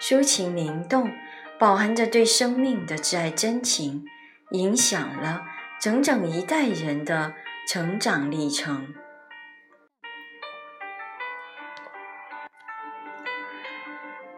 抒情灵动，饱含着对生命的挚爱真情，影响了整整一代人的成长历程。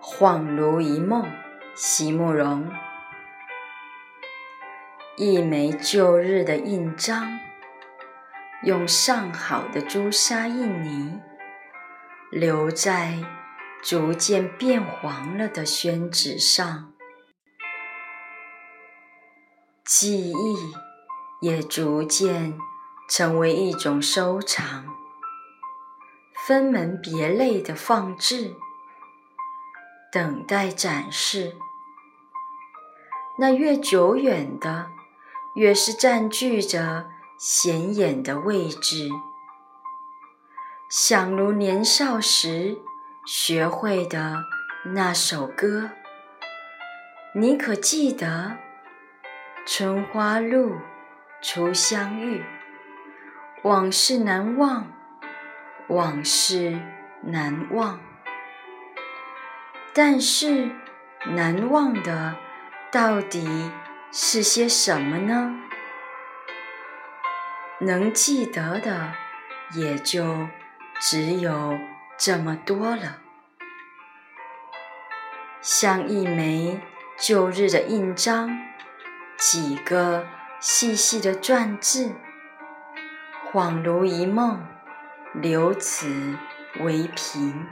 恍如一梦，席慕容。一枚旧日的印章，用上好的朱砂印泥，留在。逐渐变黄了的宣纸上，记忆也逐渐成为一种收藏，分门别类的放置，等待展示。那越久远的，越是占据着显眼的位置，想如年少时。学会的那首歌，你可记得？春花路，初相遇，往事难忘，往事难忘。但是，难忘的到底是些什么呢？能记得的，也就只有。这么多了，像一枚旧日的印章，几个细细的篆字，恍如一梦，留此为凭。